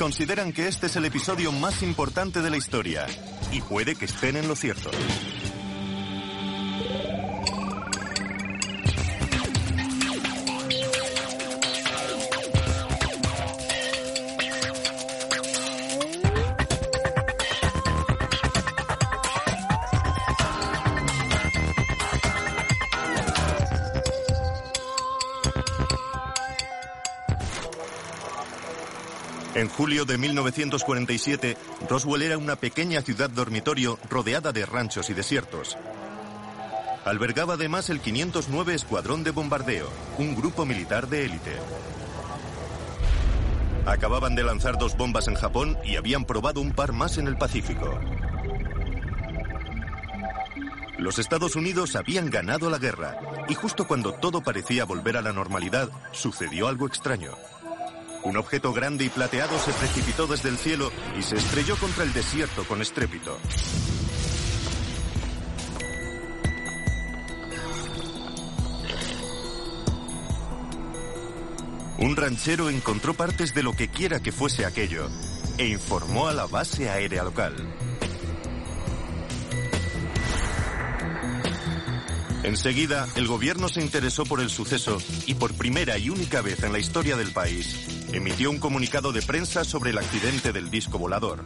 consideran que este es el episodio más importante de la historia. Y puede que estén en lo cierto. En julio de 1947, Roswell era una pequeña ciudad dormitorio rodeada de ranchos y desiertos. Albergaba además el 509 Escuadrón de Bombardeo, un grupo militar de élite. Acababan de lanzar dos bombas en Japón y habían probado un par más en el Pacífico. Los Estados Unidos habían ganado la guerra y justo cuando todo parecía volver a la normalidad, sucedió algo extraño. Un objeto grande y plateado se precipitó desde el cielo y se estrelló contra el desierto con estrépito. Un ranchero encontró partes de lo que quiera que fuese aquello e informó a la base aérea local. Enseguida, el gobierno se interesó por el suceso y por primera y única vez en la historia del país, emitió un comunicado de prensa sobre el accidente del disco volador.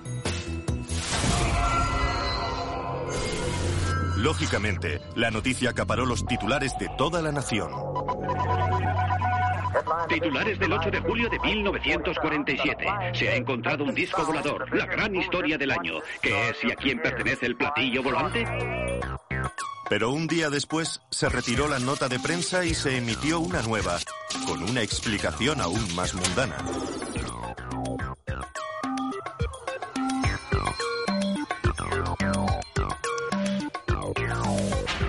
Lógicamente, la noticia acaparó los titulares de toda la nación. Titulares del 8 de julio de 1947. Se ha encontrado un disco volador, la gran historia del año. ¿Qué es y a quién pertenece el platillo volante? Pero un día después se retiró la nota de prensa y se emitió una nueva, con una explicación aún más mundana.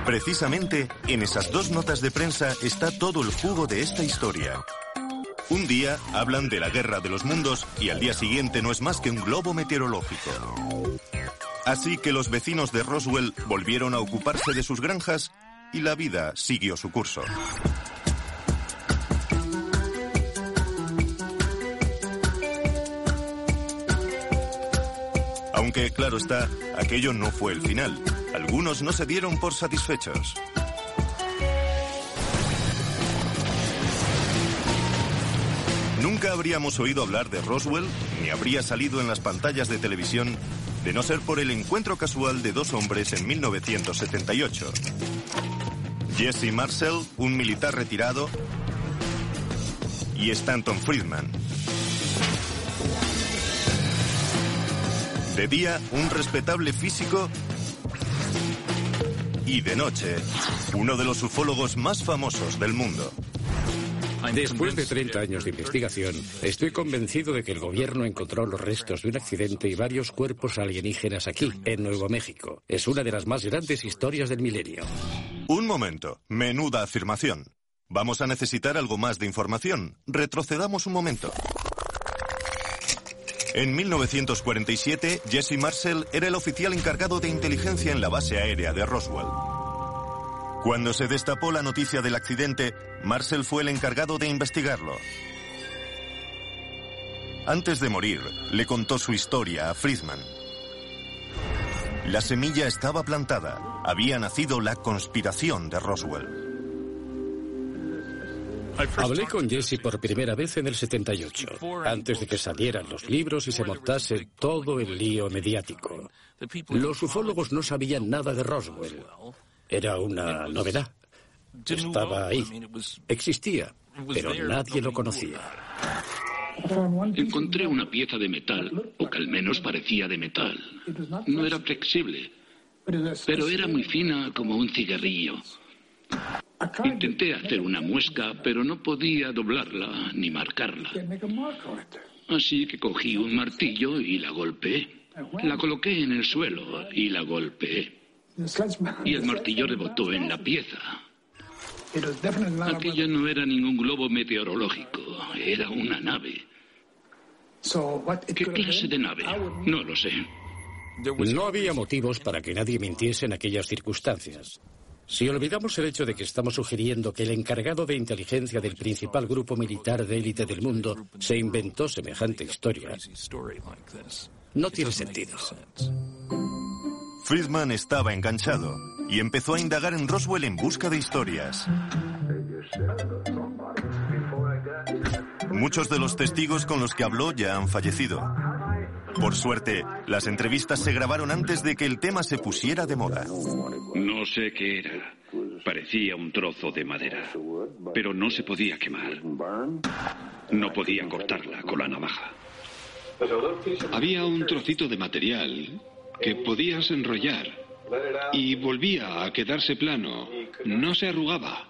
Precisamente en esas dos notas de prensa está todo el jugo de esta historia. Un día hablan de la guerra de los mundos y al día siguiente no es más que un globo meteorológico. Así que los vecinos de Roswell volvieron a ocuparse de sus granjas y la vida siguió su curso. Aunque, claro está, aquello no fue el final. Algunos no se dieron por satisfechos. Nunca habríamos oído hablar de Roswell, ni habría salido en las pantallas de televisión de no ser por el encuentro casual de dos hombres en 1978. Jesse Marcel, un militar retirado, y Stanton Friedman. De día, un respetable físico y de noche, uno de los ufólogos más famosos del mundo. Después de 30 años de investigación, estoy convencido de que el gobierno encontró los restos de un accidente y varios cuerpos alienígenas aquí, en Nuevo México. Es una de las más grandes historias del milenio. Un momento. Menuda afirmación. Vamos a necesitar algo más de información. Retrocedamos un momento. En 1947, Jesse Marcel era el oficial encargado de inteligencia en la base aérea de Roswell. Cuando se destapó la noticia del accidente, Marcel fue el encargado de investigarlo. Antes de morir, le contó su historia a Friedman. La semilla estaba plantada. Había nacido la conspiración de Roswell. Hablé con Jesse por primera vez en el 78, antes de que salieran los libros y se montase todo el lío mediático. Los ufólogos no sabían nada de Roswell. Era una novedad. Estaba ahí. Existía, pero nadie lo conocía. Encontré una pieza de metal, o que al menos parecía de metal. No era flexible, pero era muy fina como un cigarrillo. Intenté hacer una muesca, pero no podía doblarla ni marcarla. Así que cogí un martillo y la golpeé. La coloqué en el suelo y la golpeé. Y el martillo rebotó en la pieza. Aquella no era ningún globo meteorológico, era una nave. ¿Qué clase de nave? No lo sé. No había motivos para que nadie mintiese en aquellas circunstancias. Si olvidamos el hecho de que estamos sugiriendo que el encargado de inteligencia del principal grupo militar de élite del mundo se inventó semejante historia, no tiene sentido. Friedman estaba enganchado y empezó a indagar en Roswell en busca de historias. Muchos de los testigos con los que habló ya han fallecido. Por suerte, las entrevistas se grabaron antes de que el tema se pusiera de moda. No sé qué era. Parecía un trozo de madera, pero no se podía quemar. No podía cortarla con la navaja. Había un trocito de material que podías enrollar y volvía a quedarse plano. No se arrugaba.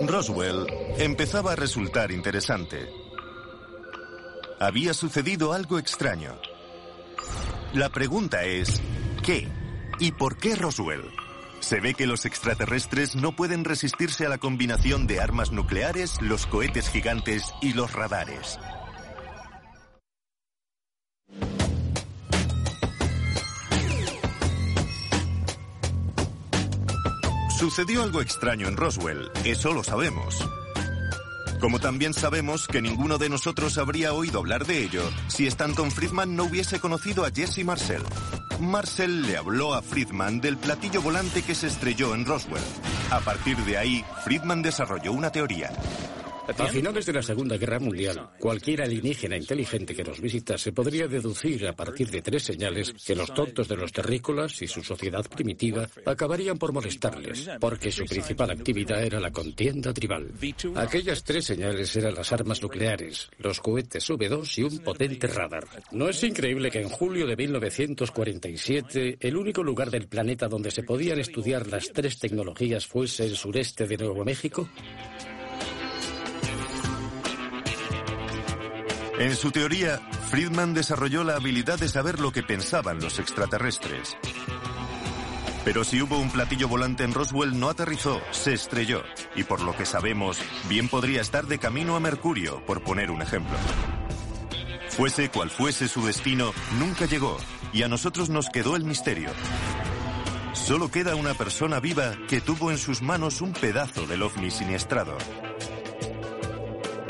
Roswell empezaba a resultar interesante. Había sucedido algo extraño. La pregunta es, ¿qué? ¿Y por qué Roswell? Se ve que los extraterrestres no pueden resistirse a la combinación de armas nucleares, los cohetes gigantes y los radares. Sucedió algo extraño en Roswell, eso lo sabemos. Como también sabemos que ninguno de nosotros habría oído hablar de ello si Stanton Friedman no hubiese conocido a Jesse Marcel. Marcel le habló a Friedman del platillo volante que se estrelló en Roswell. A partir de ahí, Friedman desarrolló una teoría. A finales de la Segunda Guerra Mundial, cualquier alienígena inteligente que nos visitase podría deducir a partir de tres señales que los tontos de los terrícolas y su sociedad primitiva acabarían por molestarles, porque su principal actividad era la contienda tribal. Aquellas tres señales eran las armas nucleares, los cohetes V2 y un potente radar. ¿No es increíble que en julio de 1947 el único lugar del planeta donde se podían estudiar las tres tecnologías fuese el sureste de Nuevo México? En su teoría, Friedman desarrolló la habilidad de saber lo que pensaban los extraterrestres. Pero si hubo un platillo volante en Roswell no aterrizó, se estrelló. Y por lo que sabemos, bien podría estar de camino a Mercurio, por poner un ejemplo. Fuese cual fuese su destino, nunca llegó, y a nosotros nos quedó el misterio. Solo queda una persona viva que tuvo en sus manos un pedazo del ovni siniestrado.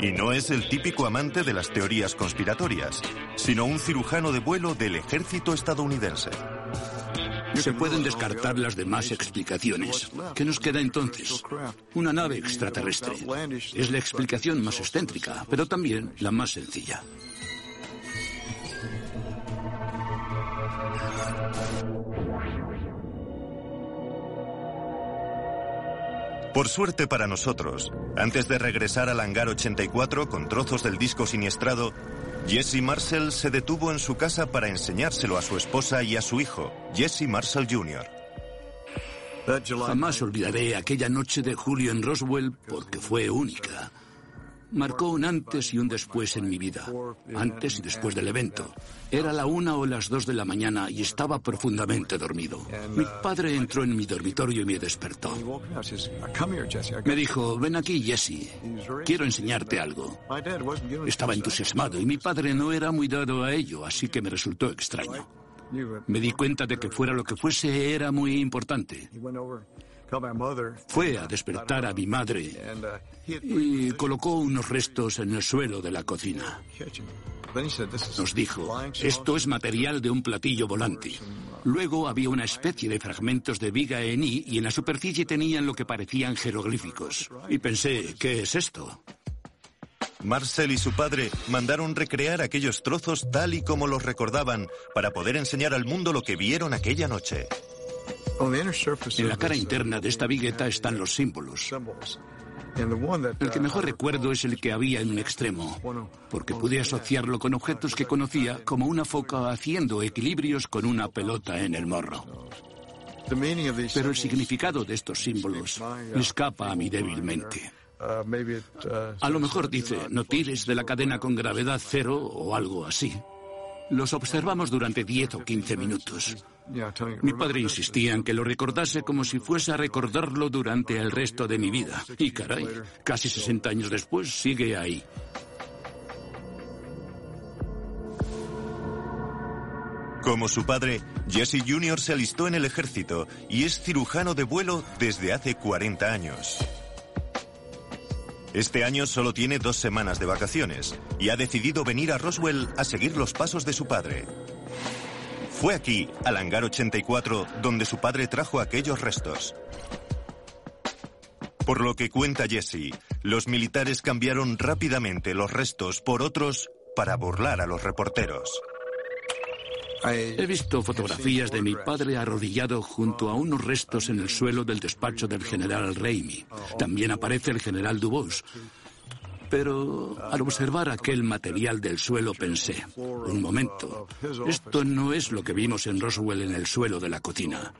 Y no es el típico amante de las teorías conspiratorias, sino un cirujano de vuelo del ejército estadounidense. Se pueden descartar las demás explicaciones. ¿Qué nos queda entonces? Una nave extraterrestre. Es la explicación más excéntrica, pero también la más sencilla. Por suerte para nosotros, antes de regresar al hangar 84 con trozos del disco siniestrado, Jesse Marshall se detuvo en su casa para enseñárselo a su esposa y a su hijo, Jesse Marshall Jr. Jamás olvidaré aquella noche de julio en Roswell porque fue única marcó un antes y un después en mi vida, antes y después del evento. Era la una o las dos de la mañana y estaba profundamente dormido. Mi padre entró en mi dormitorio y me despertó. Me dijo, ven aquí, Jesse, quiero enseñarte algo. Estaba entusiasmado y mi padre no era muy dado a ello, así que me resultó extraño. Me di cuenta de que fuera lo que fuese era muy importante. Fue a despertar a mi madre y colocó unos restos en el suelo de la cocina. Nos dijo, esto es material de un platillo volante. Luego había una especie de fragmentos de viga en I y en la superficie tenían lo que parecían jeroglíficos. Y pensé, ¿qué es esto? Marcel y su padre mandaron recrear aquellos trozos tal y como los recordaban para poder enseñar al mundo lo que vieron aquella noche. En la cara interna de esta vigueta están los símbolos. El que mejor recuerdo es el que había en un extremo, porque pude asociarlo con objetos que conocía como una foca haciendo equilibrios con una pelota en el morro. Pero el significado de estos símbolos escapa a mi débilmente. A lo mejor dice, no tires de la cadena con gravedad cero o algo así. Los observamos durante 10 o 15 minutos. Mi padre insistía en que lo recordase como si fuese a recordarlo durante el resto de mi vida. Y caray, casi 60 años después sigue ahí. Como su padre, Jesse Jr. se alistó en el ejército y es cirujano de vuelo desde hace 40 años. Este año solo tiene dos semanas de vacaciones y ha decidido venir a Roswell a seguir los pasos de su padre. Fue aquí, al hangar 84, donde su padre trajo aquellos restos. Por lo que cuenta Jesse, los militares cambiaron rápidamente los restos por otros para burlar a los reporteros. He visto fotografías de mi padre arrodillado junto a unos restos en el suelo del despacho del general Raimi. También aparece el general Dubos. Pero al observar aquel material del suelo pensé, un momento, esto no es lo que vimos en Roswell en el suelo de la cocina.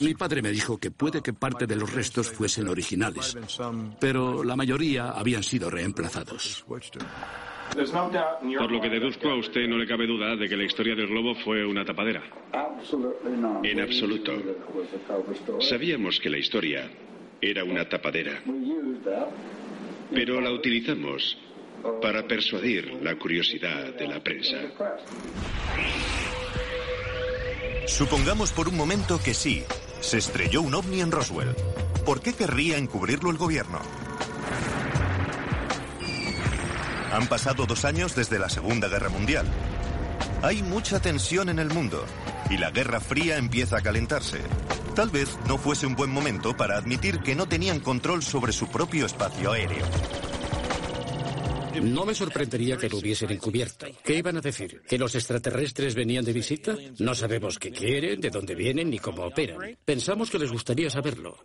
Mi padre me dijo que puede que parte de los restos fuesen originales, pero la mayoría habían sido reemplazados. Por lo que deduzco, a usted no le cabe duda de que la historia del globo fue una tapadera. En absoluto. Sabíamos que la historia era una tapadera pero la utilizamos para persuadir la curiosidad de la prensa. Supongamos por un momento que sí, se estrelló un ovni en Roswell. ¿Por qué querría encubrirlo el gobierno? Han pasado dos años desde la Segunda Guerra Mundial. Hay mucha tensión en el mundo y la Guerra Fría empieza a calentarse. Tal vez no fuese un buen momento para admitir que no tenían control sobre su propio espacio aéreo. No me sorprendería que lo hubiesen encubierto. ¿Qué iban a decir? ¿Que los extraterrestres venían de visita? No sabemos qué quieren, de dónde vienen ni cómo operan. Pensamos que les gustaría saberlo.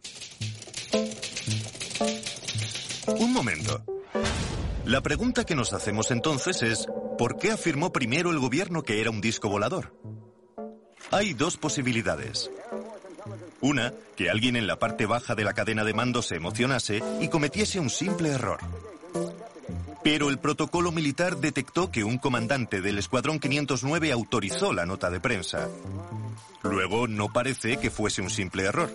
Un momento. La pregunta que nos hacemos entonces es, ¿por qué afirmó primero el gobierno que era un disco volador? Hay dos posibilidades. Una, que alguien en la parte baja de la cadena de mando se emocionase y cometiese un simple error. Pero el protocolo militar detectó que un comandante del Escuadrón 509 autorizó la nota de prensa. Luego no parece que fuese un simple error.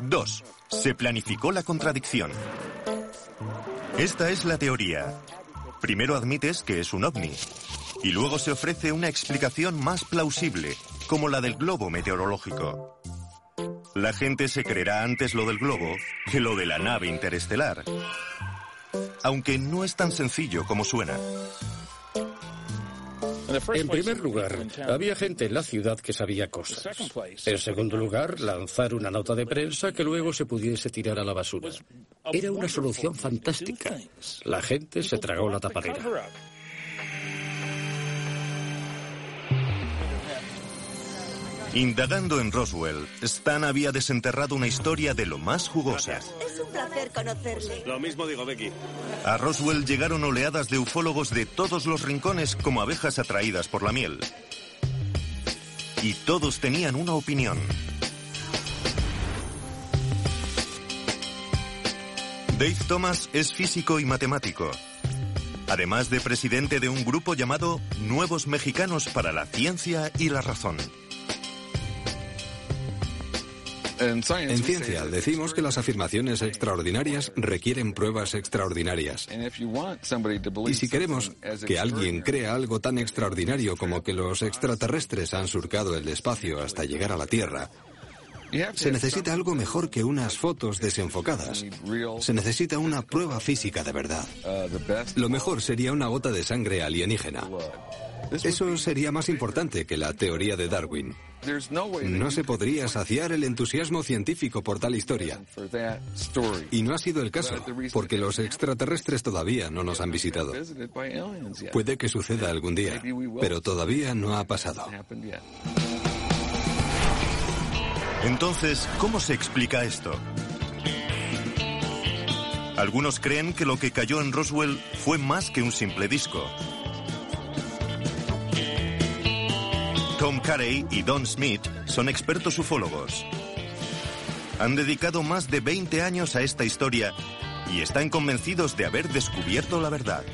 Dos, se planificó la contradicción. Esta es la teoría. Primero admites que es un ovni y luego se ofrece una explicación más plausible, como la del globo meteorológico. La gente se creerá antes lo del globo que lo de la nave interestelar. Aunque no es tan sencillo como suena. En primer lugar, había gente en la ciudad que sabía cosas. En segundo lugar, lanzar una nota de prensa que luego se pudiese tirar a la basura. Era una solución fantástica. La gente se tragó la tapadera. Indagando en Roswell, Stan había desenterrado una historia de lo más jugosa. Es un placer conocerle. Lo mismo digo, Becky. A Roswell llegaron oleadas de ufólogos de todos los rincones como abejas atraídas por la miel. Y todos tenían una opinión. Dave Thomas es físico y matemático, además de presidente de un grupo llamado Nuevos Mexicanos para la Ciencia y la Razón. En ciencia decimos que las afirmaciones extraordinarias requieren pruebas extraordinarias. Y si queremos que alguien crea algo tan extraordinario como que los extraterrestres han surcado el espacio hasta llegar a la Tierra, se necesita algo mejor que unas fotos desenfocadas. Se necesita una prueba física de verdad. Lo mejor sería una gota de sangre alienígena. Eso sería más importante que la teoría de Darwin. No se podría saciar el entusiasmo científico por tal historia. Y no ha sido el caso, porque los extraterrestres todavía no nos han visitado. Puede que suceda algún día, pero todavía no ha pasado. Entonces, ¿cómo se explica esto? Algunos creen que lo que cayó en Roswell fue más que un simple disco. Tom Carey y Don Smith son expertos ufólogos. Han dedicado más de 20 años a esta historia y están convencidos de haber descubierto la verdad.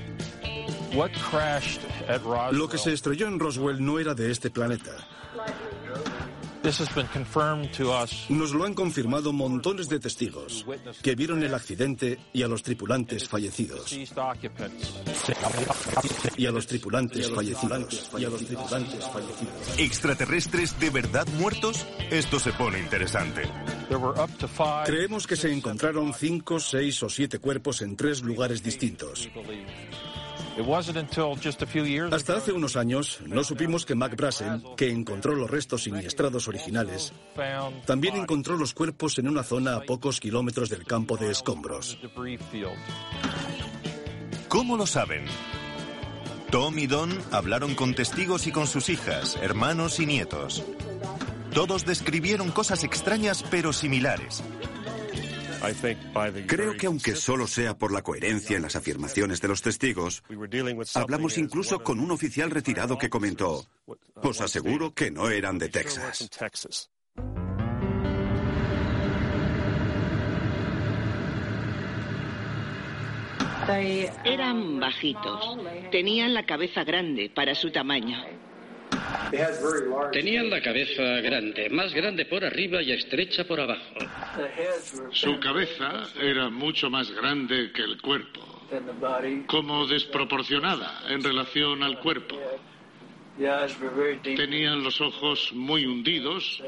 Lo que se estrelló en Roswell no era de este planeta. Nos lo han confirmado montones de testigos que vieron el accidente y a los tripulantes fallecidos. Y a los tripulantes fallecidos. Y a los tripulantes fallecidos. ¿Extraterrestres de verdad muertos? Esto se pone interesante. Creemos que se encontraron cinco, seis o siete cuerpos en tres lugares distintos. Hasta hace unos años no supimos que Mac Brassen, que encontró los restos siniestrados originales, también encontró los cuerpos en una zona a pocos kilómetros del campo de escombros. ¿Cómo lo saben? Tom y Don hablaron con testigos y con sus hijas, hermanos y nietos. Todos describieron cosas extrañas pero similares. Creo que aunque solo sea por la coherencia en las afirmaciones de los testigos, hablamos incluso con un oficial retirado que comentó, os aseguro que no eran de Texas. Eran bajitos, tenían la cabeza grande para su tamaño. Tenían la cabeza grande, más grande por arriba y estrecha por abajo. Su cabeza era mucho más grande que el cuerpo, como desproporcionada en relación al cuerpo. Tenían los ojos muy hundidos.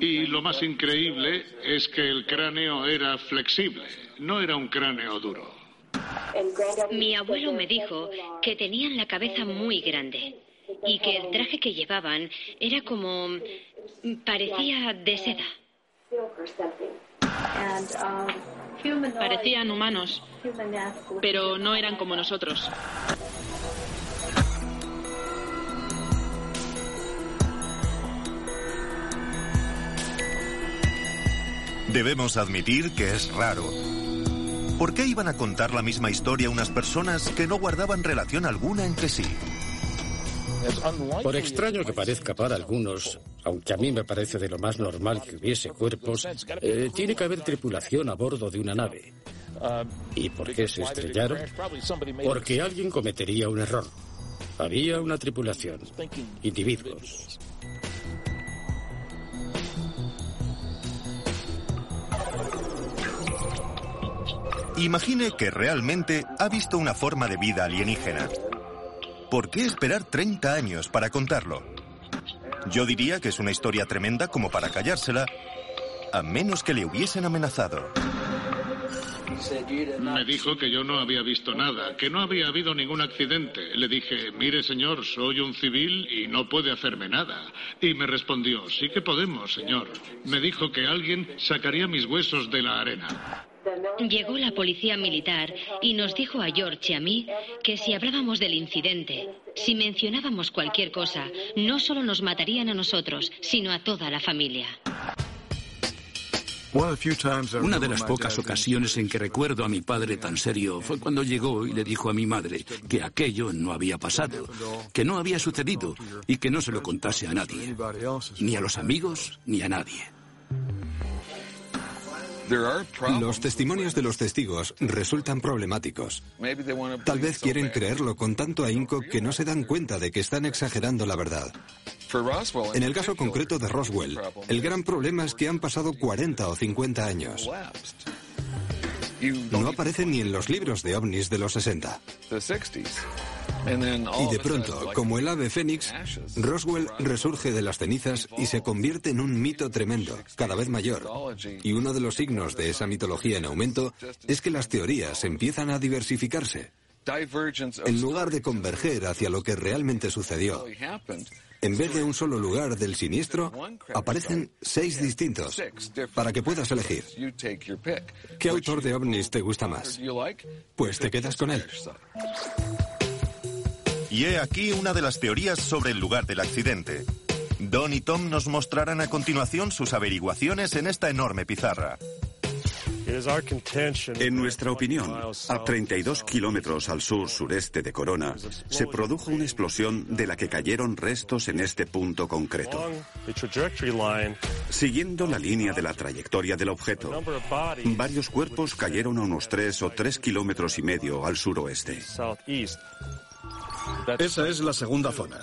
Y lo más increíble es que el cráneo era flexible, no era un cráneo duro. Mi abuelo me dijo que tenían la cabeza muy grande y que el traje que llevaban era como parecía de seda. Parecían humanos, pero no eran como nosotros. Debemos admitir que es raro. ¿Por qué iban a contar la misma historia unas personas que no guardaban relación alguna entre sí? Por extraño que parezca para algunos, aunque a mí me parece de lo más normal que hubiese cuerpos, eh, tiene que haber tripulación a bordo de una nave. ¿Y por qué se estrellaron? Porque alguien cometería un error. Había una tripulación, individuos. Imagine que realmente ha visto una forma de vida alienígena. ¿Por qué esperar 30 años para contarlo? Yo diría que es una historia tremenda como para callársela, a menos que le hubiesen amenazado. Me dijo que yo no había visto nada, que no había habido ningún accidente. Le dije, mire señor, soy un civil y no puede hacerme nada. Y me respondió, sí que podemos, señor. Me dijo que alguien sacaría mis huesos de la arena. Llegó la policía militar y nos dijo a George y a mí que si hablábamos del incidente, si mencionábamos cualquier cosa, no solo nos matarían a nosotros, sino a toda la familia. Una de las pocas ocasiones en que recuerdo a mi padre tan serio fue cuando llegó y le dijo a mi madre que aquello no había pasado, que no había sucedido y que no se lo contase a nadie, ni a los amigos ni a nadie. Los testimonios de los testigos resultan problemáticos. Tal vez quieren creerlo con tanto ahínco que no se dan cuenta de que están exagerando la verdad. En el caso concreto de Roswell, el gran problema es que han pasado 40 o 50 años. No aparecen ni en los libros de ovnis de los 60. Y de pronto, como el ave fénix, Roswell resurge de las cenizas y se convierte en un mito tremendo, cada vez mayor. Y uno de los signos de esa mitología en aumento es que las teorías empiezan a diversificarse. En lugar de converger hacia lo que realmente sucedió, en vez de un solo lugar del siniestro, aparecen seis distintos, para que puedas elegir. ¿Qué autor de ovnis te gusta más? Pues te quedas con él. Y he aquí una de las teorías sobre el lugar del accidente. Don y Tom nos mostrarán a continuación sus averiguaciones en esta enorme pizarra. En nuestra opinión, a 32 kilómetros al sur-sureste de Corona, se produjo una explosión de la que cayeron restos en este punto concreto. Siguiendo la línea de la trayectoria del objeto, varios cuerpos cayeron a unos 3 o 3 kilómetros y medio al suroeste. Esa es la segunda zona.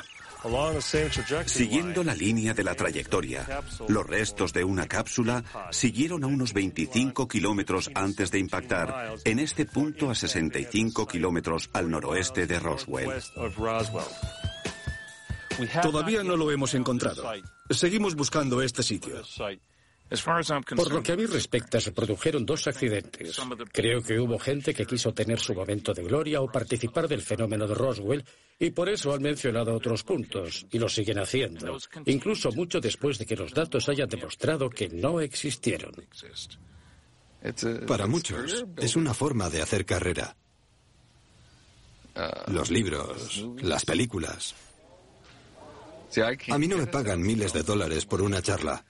Siguiendo la línea de la trayectoria, los restos de una cápsula siguieron a unos 25 kilómetros antes de impactar en este punto a 65 kilómetros al noroeste de Roswell. Todavía no lo hemos encontrado. Seguimos buscando este sitio. Por lo que a mí respecta, se produjeron dos accidentes. Creo que hubo gente que quiso tener su momento de gloria o participar del fenómeno de Roswell y por eso han mencionado otros puntos y lo siguen haciendo, incluso mucho después de que los datos hayan demostrado que no existieron. Para muchos es una forma de hacer carrera. Los libros, las películas. A mí no me pagan miles de dólares por una charla.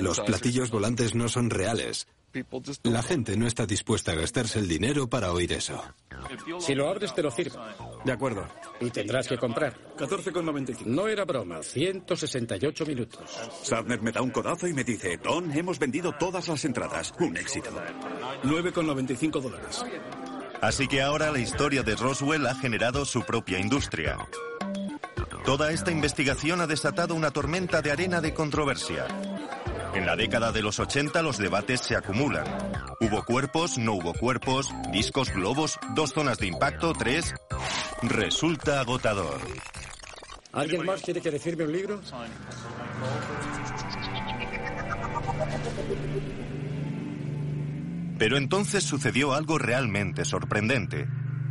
Los platillos volantes no son reales. La gente no está dispuesta a gastarse el dinero para oír eso. Si lo abres, te lo firmo. De acuerdo. Y tendrás que comprar. 14,95. No era broma. 168 minutos. Sadner me da un codazo y me dice, Don, hemos vendido todas las entradas. Un éxito. 9,95 dólares. Así que ahora la historia de Roswell ha generado su propia industria. Toda esta investigación ha desatado una tormenta de arena de controversia. En la década de los 80 los debates se acumulan. ¿Hubo cuerpos? ¿No hubo cuerpos? ¿Discos, globos? ¿Dos zonas de impacto? ¿Tres? Resulta agotador. ¿Alguien más quiere que decirme un libro? Pero entonces sucedió algo realmente sorprendente.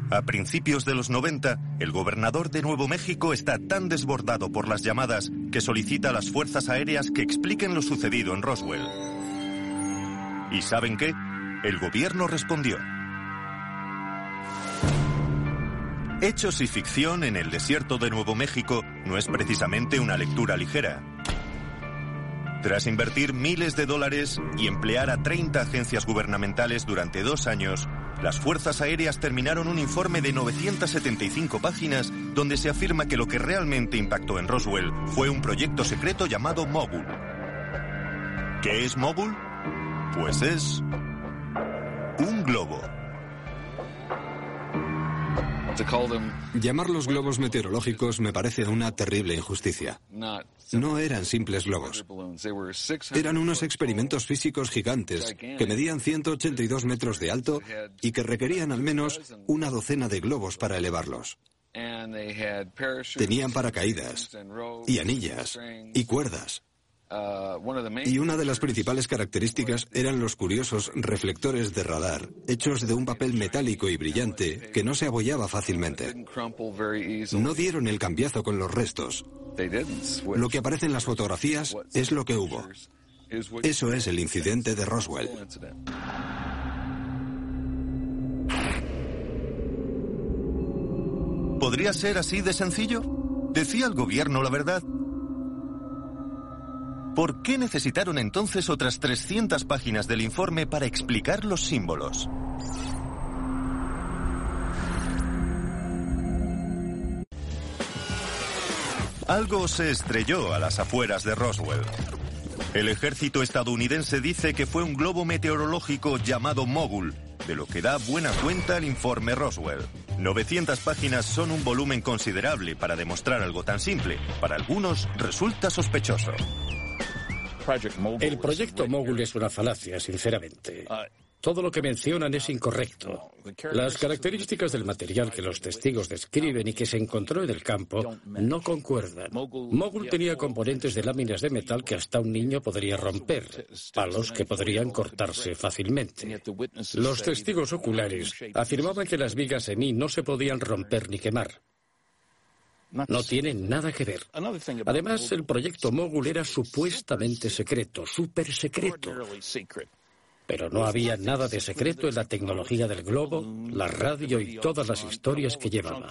A principios de los 90, el gobernador de Nuevo México está tan desbordado por las llamadas que solicita a las fuerzas aéreas que expliquen lo sucedido en Roswell. ¿Y saben qué? El gobierno respondió. Hechos y ficción en el desierto de Nuevo México no es precisamente una lectura ligera. Tras invertir miles de dólares y emplear a 30 agencias gubernamentales durante dos años, las Fuerzas Aéreas terminaron un informe de 975 páginas donde se afirma que lo que realmente impactó en Roswell fue un proyecto secreto llamado Mogul. ¿Qué es Mogul? Pues es un globo. Llamar los globos meteorológicos me parece una terrible injusticia. No eran simples globos. Eran unos experimentos físicos gigantes que medían 182 metros de alto y que requerían al menos una docena de globos para elevarlos. Tenían paracaídas y anillas y cuerdas. Y una de las principales características eran los curiosos reflectores de radar, hechos de un papel metálico y brillante que no se abollaba fácilmente. No dieron el cambiazo con los restos. Lo que aparece en las fotografías es lo que hubo. Eso es el incidente de Roswell. ¿Podría ser así de sencillo? ¿Decía el gobierno la verdad? ¿Por qué necesitaron entonces otras 300 páginas del informe para explicar los símbolos? Algo se estrelló a las afueras de Roswell. El ejército estadounidense dice que fue un globo meteorológico llamado Mogul, de lo que da buena cuenta el informe Roswell. 900 páginas son un volumen considerable para demostrar algo tan simple. Para algunos resulta sospechoso. El proyecto Mogul es una falacia, sinceramente. Todo lo que mencionan es incorrecto. Las características del material que los testigos describen y que se encontró en el campo no concuerdan. Mogul tenía componentes de láminas de metal que hasta un niño podría romper, palos que podrían cortarse fácilmente. Los testigos oculares afirmaban que las vigas en I no se podían romper ni quemar. No tienen nada que ver. Además, el proyecto Mogul era supuestamente secreto, súper secreto. Pero no había nada de secreto en la tecnología del globo, la radio y todas las historias que llevaba.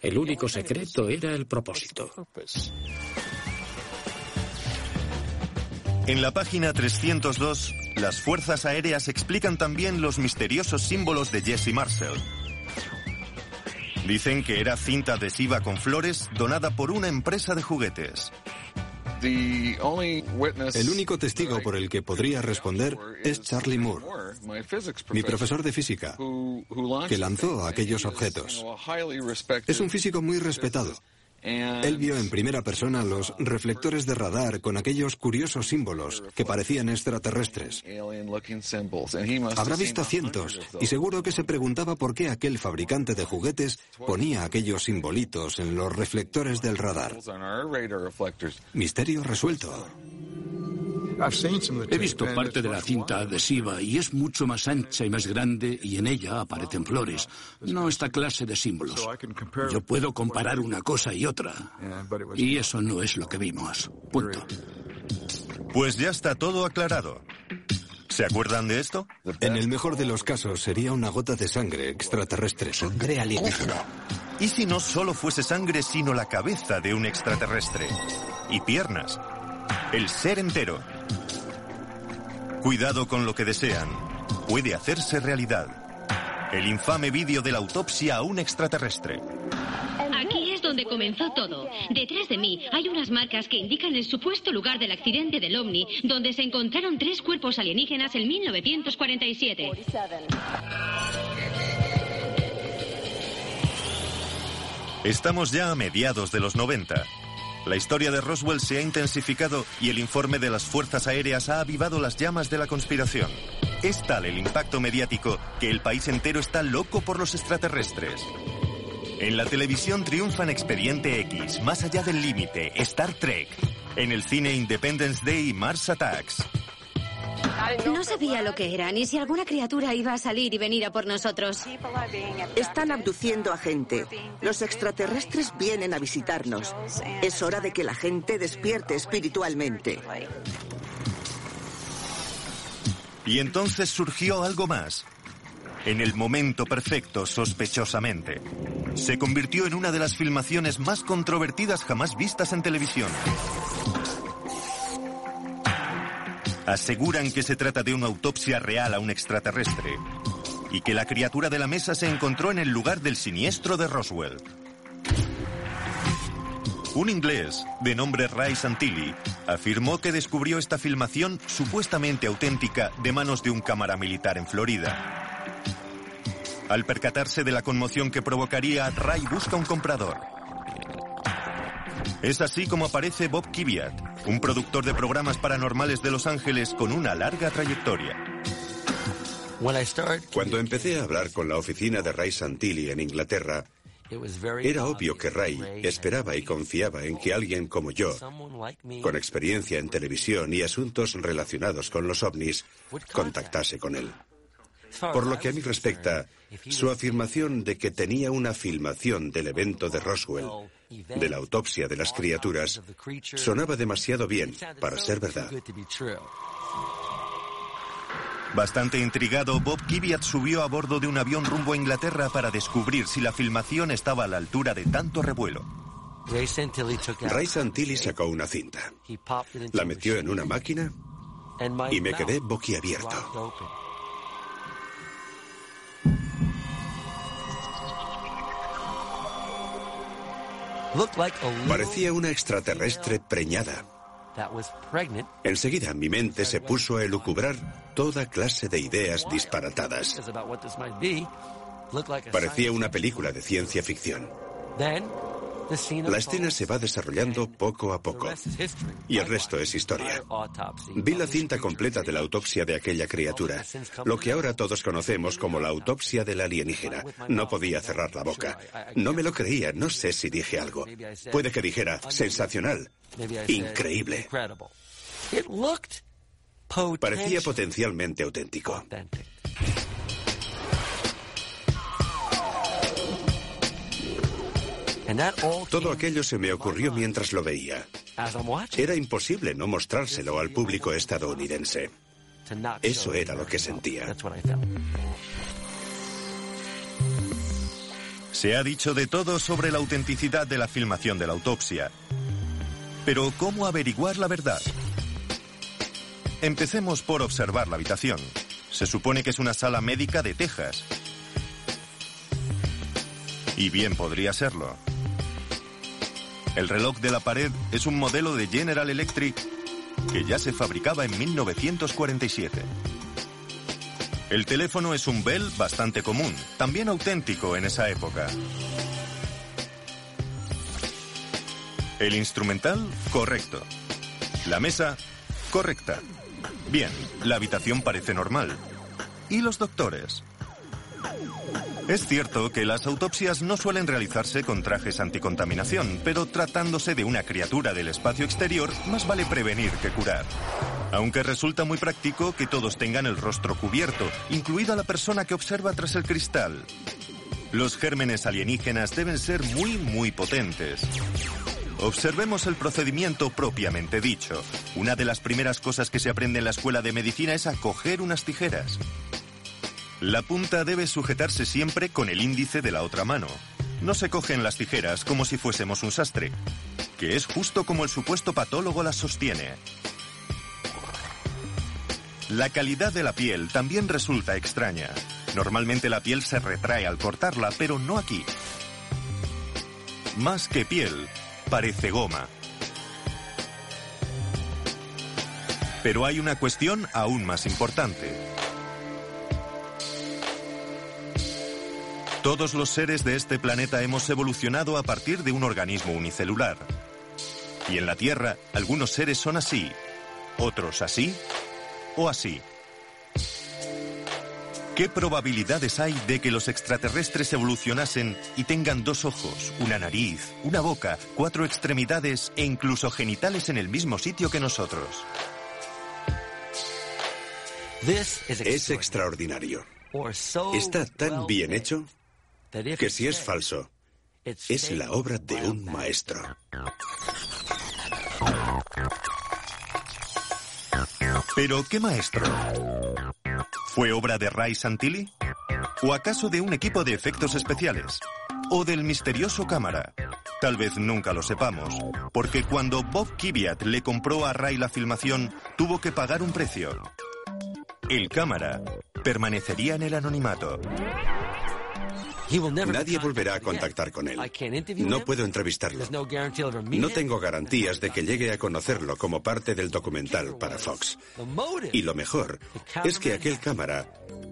El único secreto era el propósito. En la página 302, las fuerzas aéreas explican también los misteriosos símbolos de Jesse Marcel. Dicen que era cinta adhesiva con flores donada por una empresa de juguetes. El único testigo por el que podría responder es Charlie Moore, mi profesor de física, que lanzó aquellos objetos. Es un físico muy respetado Él vio en primera persona los reflectores de radar con aquellos curiosos símbolos que parecían extraterrestres. Habrá visto cientos y seguro que se preguntaba por qué aquel fabricante de juguetes ponía aquellos simbolitos en los reflectores del radar. Misterio resuelto. He visto parte de la cinta adhesiva y es mucho más ancha y más grande y en ella aparecen flores, no esta clase de símbolos. Yo puedo comparar una cosa y otra. Y eso no es lo que vimos. Punto. Pues ya está todo aclarado. ¿Se acuerdan de esto? En el mejor de los casos sería una gota de sangre extraterrestre. Sangre alienígena. ¿Y si no solo fuese sangre, sino la cabeza de un extraterrestre? Y piernas. El ser entero. Cuidado con lo que desean. Puede hacerse realidad. El infame vídeo de la autopsia a un extraterrestre. Aquí es donde comenzó todo. Detrás de mí hay unas marcas que indican el supuesto lugar del accidente del OVNI, donde se encontraron tres cuerpos alienígenas en 1947. Estamos ya a mediados de los 90. La historia de Roswell se ha intensificado y el informe de las fuerzas aéreas ha avivado las llamas de la conspiración. Es tal el impacto mediático que el país entero está loco por los extraterrestres. En la televisión triunfan Expediente X, Más allá del límite, Star Trek. En el cine Independence Day y Mars Attacks. No sabía lo que era, ni si alguna criatura iba a salir y venir a por nosotros. Están abduciendo a gente. Los extraterrestres vienen a visitarnos. Es hora de que la gente despierte espiritualmente. Y entonces surgió algo más. En el momento perfecto, sospechosamente. Se convirtió en una de las filmaciones más controvertidas jamás vistas en televisión. Aseguran que se trata de una autopsia real a un extraterrestre y que la criatura de la mesa se encontró en el lugar del siniestro de Roswell. Un inglés, de nombre Ray Santilli, afirmó que descubrió esta filmación supuestamente auténtica de manos de un cámara militar en Florida. Al percatarse de la conmoción que provocaría, Ray busca un comprador. Es así como aparece Bob Kiviat, un productor de programas paranormales de Los Ángeles con una larga trayectoria. Cuando empecé a hablar con la oficina de Ray Santilli en Inglaterra, era obvio que Ray esperaba y confiaba en que alguien como yo, con experiencia en televisión y asuntos relacionados con los ovnis, contactase con él. Por lo que a mí respecta, su afirmación de que tenía una filmación del evento de Roswell, de la autopsia de las criaturas, sonaba demasiado bien para ser verdad. Bastante intrigado, Bob Kiviat subió a bordo de un avión rumbo a Inglaterra para descubrir si la filmación estaba a la altura de tanto revuelo. Ray Santilli sacó una cinta, la metió en una máquina y me quedé boquiabierto. Parecía una extraterrestre preñada. Enseguida mi mente se puso a elucubrar toda clase de ideas disparatadas. Parecía una película de ciencia ficción. La escena se va desarrollando poco a poco. Y el resto es historia. Vi la cinta completa de la autopsia de aquella criatura, lo que ahora todos conocemos como la autopsia del alienígena. No podía cerrar la boca. No me lo creía, no sé si dije algo. Puede que dijera, sensacional, increíble. Parecía potencialmente auténtico. Todo aquello se me ocurrió mientras lo veía. Era imposible no mostrárselo al público estadounidense. Eso era lo que sentía. Se ha dicho de todo sobre la autenticidad de la filmación de la autopsia. Pero ¿cómo averiguar la verdad? Empecemos por observar la habitación. Se supone que es una sala médica de Texas. Y bien podría serlo. El reloj de la pared es un modelo de General Electric que ya se fabricaba en 1947. El teléfono es un Bell bastante común, también auténtico en esa época. El instrumental, correcto. La mesa, correcta. Bien, la habitación parece normal. ¿Y los doctores? Es cierto que las autopsias no suelen realizarse con trajes anticontaminación, pero tratándose de una criatura del espacio exterior, más vale prevenir que curar. Aunque resulta muy práctico que todos tengan el rostro cubierto, incluida la persona que observa tras el cristal. Los gérmenes alienígenas deben ser muy, muy potentes. Observemos el procedimiento propiamente dicho. Una de las primeras cosas que se aprende en la escuela de medicina es a coger unas tijeras. La punta debe sujetarse siempre con el índice de la otra mano. No se cogen las tijeras como si fuésemos un sastre, que es justo como el supuesto patólogo las sostiene. La calidad de la piel también resulta extraña. Normalmente la piel se retrae al cortarla, pero no aquí. Más que piel, parece goma. Pero hay una cuestión aún más importante. Todos los seres de este planeta hemos evolucionado a partir de un organismo unicelular. Y en la Tierra, algunos seres son así, otros así o así. ¿Qué probabilidades hay de que los extraterrestres evolucionasen y tengan dos ojos, una nariz, una boca, cuatro extremidades e incluso genitales en el mismo sitio que nosotros? Es extraordinario. Está tan bien hecho que si es falso, es la obra de un maestro. ¿Pero qué maestro? ¿Fue obra de Ray Santilli? ¿O acaso de un equipo de efectos especiales? ¿O del misterioso cámara? Tal vez nunca lo sepamos, porque cuando Bob Kiviat le compró a Ray la filmación, tuvo que pagar un precio. El cámara permanecería en el anonimato. Nadie volverá a contactar con él. No puedo entrevistarlo. No tengo garantías de que llegue a conocerlo como parte del documental para Fox. Y lo mejor es que aquel cámara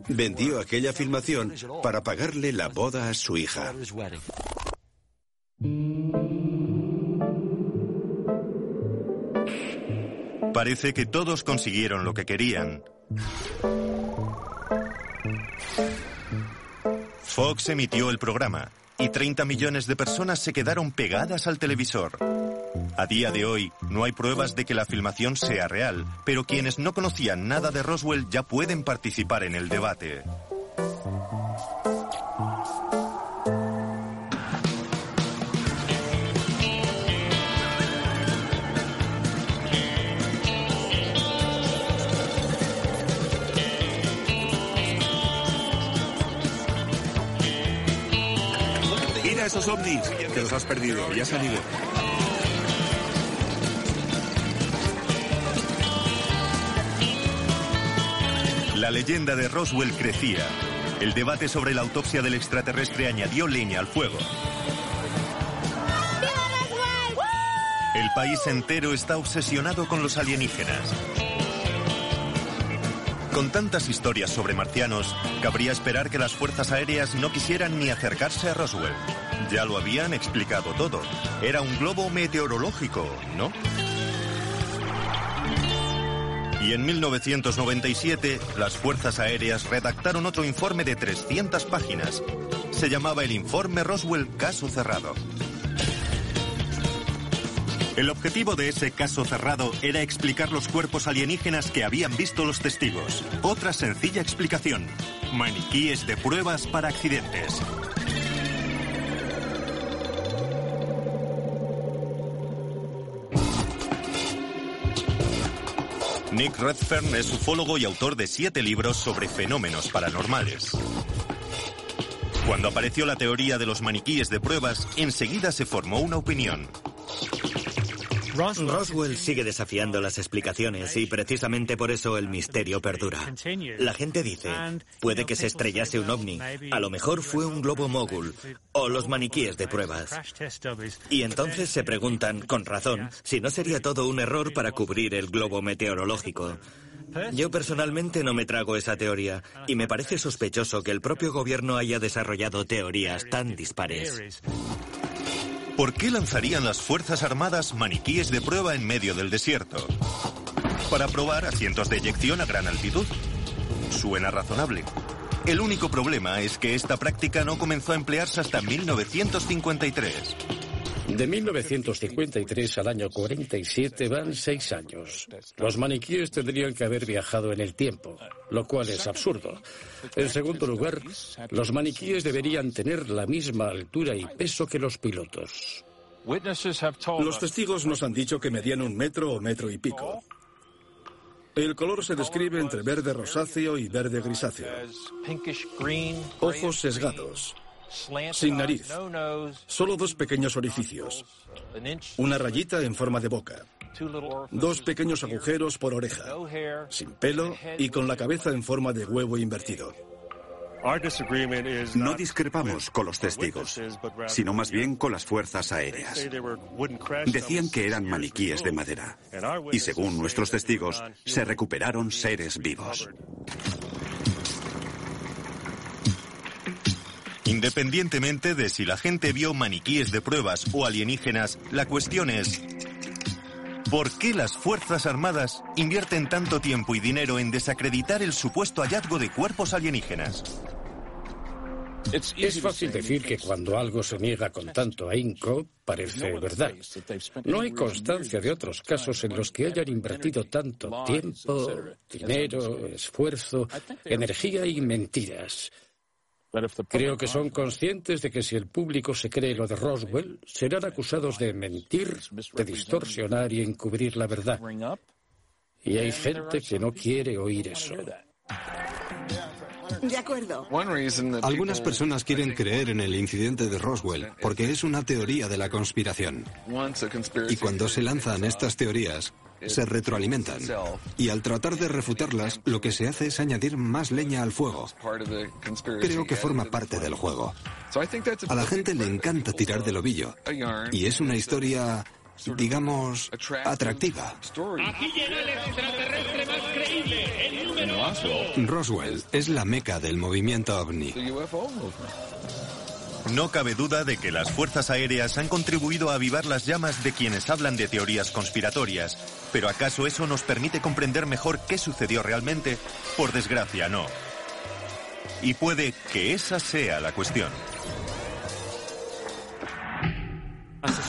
vendió aquella filmación para pagarle la boda a su hija. Parece que todos consiguieron lo que querían. Fox emitió el programa y 30 millones de personas se quedaron pegadas al televisor. A día de hoy no hay pruebas de que la filmación sea real, pero quienes no conocían nada de Roswell ya pueden participar en el debate. Esos ovnis. Te los has perdido, ya se han ido. La leyenda de Roswell crecía. El debate sobre la autopsia del extraterrestre añadió leña al fuego. El país entero está obsesionado con los alienígenas. Con tantas historias sobre marcianos, cabría esperar que las fuerzas aéreas no quisieran ni acercarse a Roswell. Ya lo habían explicado todo. Era un globo meteorológico, ¿no? Y en 1997, las fuerzas aéreas redactaron otro informe de 300 páginas. Se llamaba el Informe Roswell Caso Cerrado. El objetivo de ese caso cerrado era explicar los cuerpos alienígenas que habían visto los testigos. Otra sencilla explicación. Maniquíes de pruebas para accidentes. Nick Redfern es ufólogo y autor de siete libros sobre fenómenos paranormales. Cuando apareció la teoría de los maniquíes de pruebas, enseguida se formó una opinión. Roswell sigue desafiando las explicaciones y precisamente por eso el misterio perdura. La gente dice, puede que se estrellase un ovni, a lo mejor fue un globo mogul o los maniquíes de pruebas. Y entonces se preguntan, con razón, si no sería todo un error para cubrir el globo meteorológico. Yo personalmente no me trago esa teoría y me parece sospechoso que el propio gobierno haya desarrollado teorías tan dispares. ¿Por qué lanzarían las Fuerzas Armadas maniquíes de prueba en medio del desierto? Para probar asientos de eyección a gran altitud. Suena razonable. El único problema es que esta práctica no comenzó a emplearse hasta 1953. De 1953 al año 47 van seis años. Los maniquíes tendrían que haber viajado en el tiempo, lo cual es absurdo. En segundo lugar, los maniquíes deberían tener la misma altura y peso que los pilotos. Los testigos nos han dicho que medían un metro o metro y pico. El color se describe entre verde rosáceo y verde grisáceo. Ojos sesgados. Sin nariz. Solo dos pequeños orificios. Una rayita en forma de boca. Dos pequeños agujeros por oreja. Sin pelo y con la cabeza en forma de huevo invertido. No discrepamos con los testigos, sino más bien con las fuerzas aéreas. Decían que eran maniquíes de madera. Y según nuestros testigos, se recuperaron seres vivos. Independientemente de si la gente vio maniquíes de pruebas o alienígenas, la cuestión es, ¿por qué las Fuerzas Armadas invierten tanto tiempo y dinero en desacreditar el supuesto hallazgo de cuerpos alienígenas? Es fácil decir que cuando algo se niega con tanto ahínco, parece verdad. No hay constancia de otros casos en los que hayan invertido tanto tiempo, dinero, esfuerzo, energía y mentiras. Creo que son conscientes de que si el público se cree lo de Roswell, serán acusados de mentir, de distorsionar y encubrir la verdad. Y hay gente que no quiere oír eso. De acuerdo. Algunas personas quieren creer en el incidente de Roswell porque es una teoría de la conspiración. Y cuando se lanzan estas teorías, se retroalimentan. Y al tratar de refutarlas, lo que se hace es añadir más leña al fuego. Creo que forma parte del juego. A la gente le encanta tirar del ovillo. Y es una historia digamos, atractiva. Roswell es la meca del movimiento ovni. No cabe duda de que las fuerzas aéreas han contribuido a avivar las llamas de quienes hablan de teorías conspiratorias, pero ¿acaso eso nos permite comprender mejor qué sucedió realmente? Por desgracia, no. Y puede que esa sea la cuestión.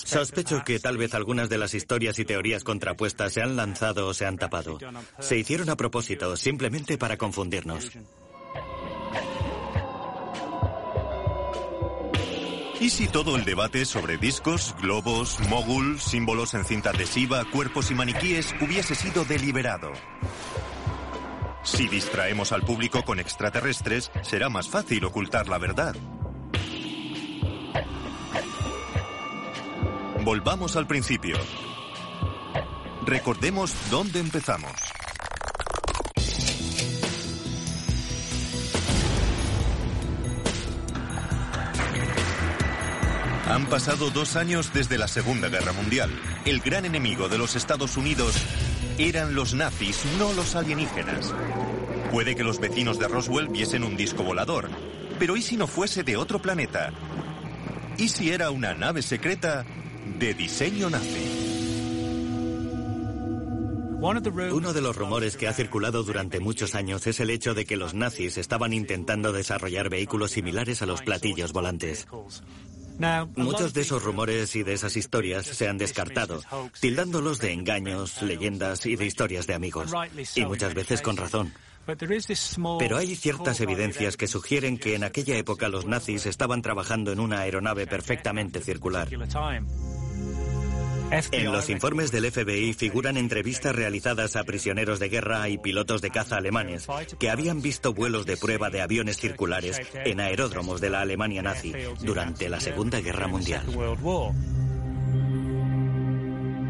Sospecho que tal vez algunas de las historias y teorías contrapuestas se han lanzado o se han tapado. Se hicieron a propósito, simplemente para confundirnos. ¿Y si todo el debate sobre discos, globos, mogul, símbolos en cinta adhesiva, cuerpos y maniquíes hubiese sido deliberado? Si distraemos al público con extraterrestres, será más fácil ocultar la verdad. Volvamos al principio. Recordemos dónde empezamos. Han pasado dos años desde la Segunda Guerra Mundial. El gran enemigo de los Estados Unidos eran los nazis, no los alienígenas. Puede que los vecinos de Roswell viesen un disco volador, pero ¿y si no fuese de otro planeta? ¿Y si era una nave secreta de diseño nazi. Uno de los rumores que ha circulado durante muchos años es el hecho de que los nazis estaban intentando desarrollar vehículos similares a los platillos volantes. Muchos de esos rumores y de esas historias se han descartado, tildándolos de engaños, leyendas y de historias de amigos. Y muchas veces con razón. Pero hay ciertas evidencias que sugieren que en aquella época los nazis estaban trabajando en una aeronave perfectamente circular. En los informes del FBI figuran entrevistas realizadas a prisioneros de guerra y pilotos de caza alemanes que habían visto vuelos de prueba de aviones circulares en aeródromos de la Alemania nazi durante la Segunda Guerra Mundial.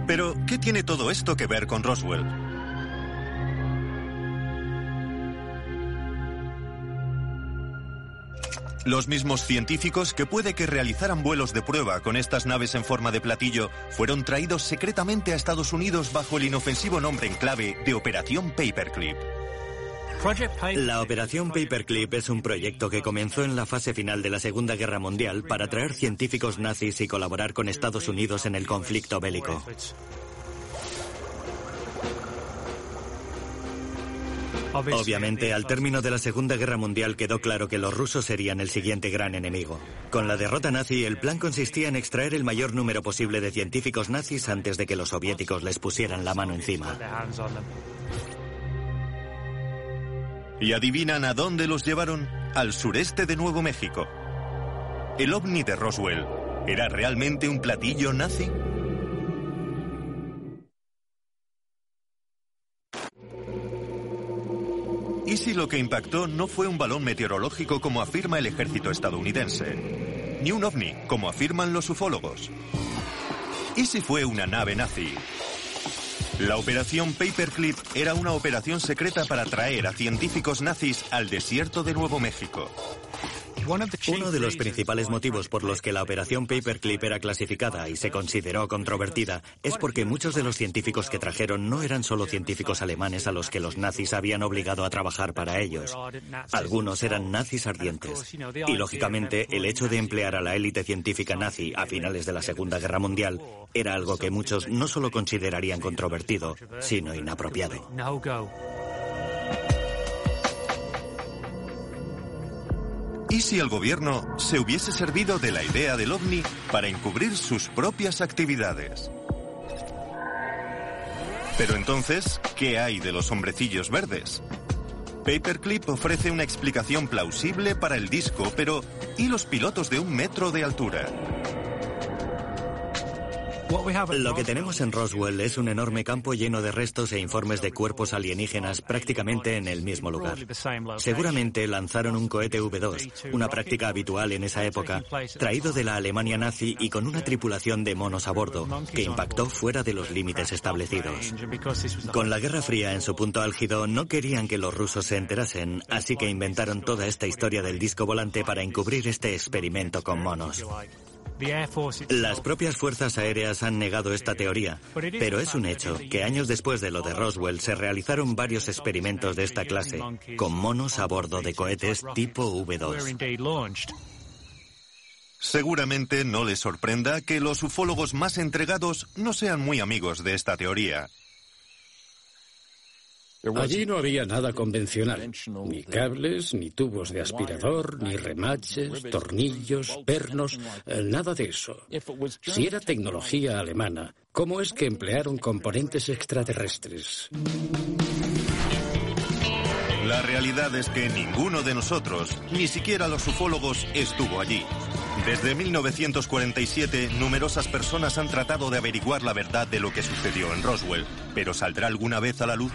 Pero, ¿qué tiene todo esto que ver con Roswell? Los mismos científicos que puede que realizaran vuelos de prueba con estas naves en forma de platillo fueron traídos secretamente a Estados Unidos bajo el inofensivo nombre en clave de Operación Paperclip. La operación Paperclip es un proyecto que comenzó en la fase final de la Segunda Guerra Mundial para atraer científicos nazis y colaborar con Estados Unidos en el conflicto bélico. Obviamente, al término de la Segunda Guerra Mundial quedó claro que los rusos serían el siguiente gran enemigo. Con la derrota nazi, el plan consistía en extraer el mayor número posible de científicos nazis antes de que los soviéticos les pusieran la mano encima. ¿Y adivinan a dónde los llevaron? Al sureste de Nuevo México. ¿El ovni de Roswell era realmente un platillo nazi? ¿Y si lo que impactó no fue un balón meteorológico como afirma el ejército estadounidense? Ni un ovni, como afirman los ufólogos. ¿Y si fue una nave nazi? La operación Paperclip era una operación secreta para traer a científicos nazis al desierto de Nuevo México. Uno de los principales motivos por los que la operación Paperclip era clasificada y se consideró controvertida es porque muchos de los científicos que trajeron no eran solo científicos alemanes a los que los nazis habían obligado a trabajar para ellos. Algunos eran nazis ardientes. Y lógicamente el hecho de emplear a la élite científica nazi a finales de la Segunda Guerra Mundial era algo que muchos no solo considerarían controvertido, sino inapropiado. ¿Y si el gobierno se hubiese servido de la idea del ovni para encubrir sus propias actividades? Pero entonces, ¿qué hay de los hombrecillos verdes? Paperclip ofrece una explicación plausible para el disco, pero ¿y los pilotos de un metro de altura? Lo que tenemos en Roswell es un enorme campo lleno de restos e informes de cuerpos alienígenas prácticamente en el mismo lugar. Seguramente lanzaron un cohete V2, una práctica habitual en esa época, traído de la Alemania nazi y con una tripulación de monos a bordo, que impactó fuera de los límites establecidos. Con la Guerra Fría en su punto álgido, no querían que los rusos se enterasen, así que inventaron toda esta historia del disco volante para encubrir este experimento con monos. Las propias fuerzas aéreas han negado esta teoría, pero es un hecho que años después de lo de Roswell se realizaron varios experimentos de esta clase, con monos a bordo de cohetes tipo V2. Seguramente no les sorprenda que los ufólogos más entregados no sean muy amigos de esta teoría. Allí no había nada convencional, ni cables, ni tubos de aspirador, ni remaches, tornillos, pernos, eh, nada de eso. Si era tecnología alemana, ¿cómo es que emplearon componentes extraterrestres? La realidad es que ninguno de nosotros, ni siquiera los ufólogos, estuvo allí. Desde 1947, numerosas personas han tratado de averiguar la verdad de lo que sucedió en Roswell, pero ¿saldrá alguna vez a la luz?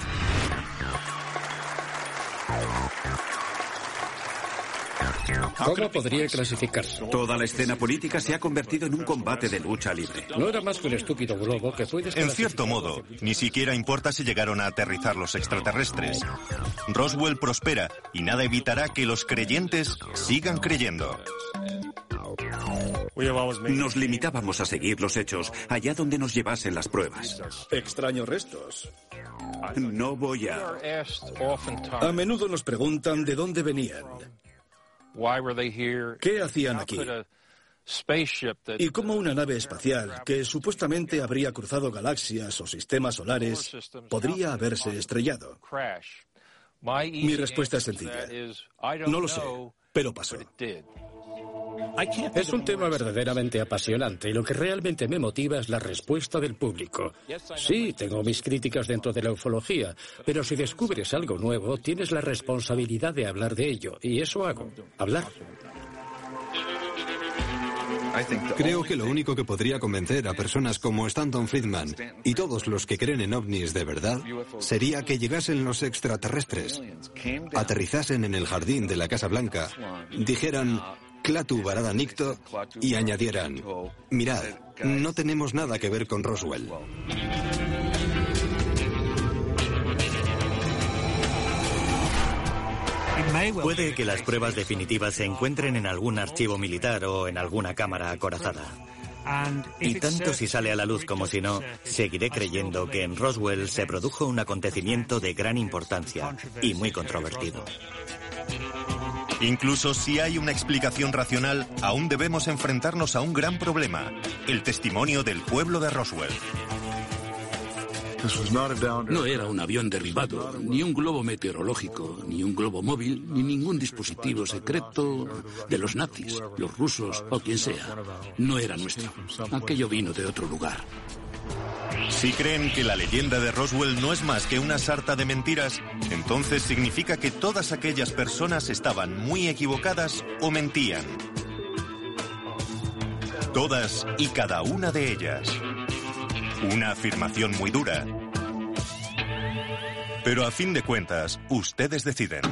¿Cómo podría clasificarse? Toda la escena política se ha convertido en un combate de lucha libre. No era más que un estúpido globo que puedes... En cierto modo, ni siquiera importa si llegaron a aterrizar los extraterrestres. Roswell prospera y nada evitará que los creyentes sigan creyendo. Nos limitábamos a seguir los hechos allá donde nos llevasen las pruebas. Extraños restos. No voy a... A menudo nos preguntan de dónde venían. ¿Qué hacían aquí? Y cómo una nave espacial, que supuestamente habría cruzado galaxias o sistemas solares, podría haberse estrellado. Mi respuesta es sencilla. No lo sé, pero pasó. Es un tema verdaderamente apasionante y lo que realmente me motiva es la respuesta del público. Sí, tengo mis críticas dentro de la ufología, pero si descubres algo nuevo, tienes la responsabilidad de hablar de ello y eso hago, hablar. Creo que lo único que podría convencer a personas como Stanton Friedman y todos los que creen en ovnis de verdad sería que llegasen los extraterrestres, aterrizasen en el jardín de la Casa Blanca, dijeran, Y añadieran, mirad, no tenemos nada que ver con Roswell. Puede que las pruebas definitivas se encuentren en algún archivo militar o en alguna cámara acorazada. Y tanto si sale a la luz como si no, seguiré creyendo que en Roswell se produjo un acontecimiento de gran importancia y muy controvertido. Incluso si hay una explicación racional, aún debemos enfrentarnos a un gran problema, el testimonio del pueblo de Roswell. No era un avión derribado, ni un globo meteorológico, ni un globo móvil, ni ningún dispositivo secreto de los nazis, los rusos o quien sea. No era nuestro. Aquello vino de otro lugar. Si creen que la leyenda de Roswell no es más que una sarta de mentiras, entonces significa que todas aquellas personas estaban muy equivocadas o mentían. Todas y cada una de ellas. Una afirmación muy dura. Pero a fin de cuentas, ustedes deciden.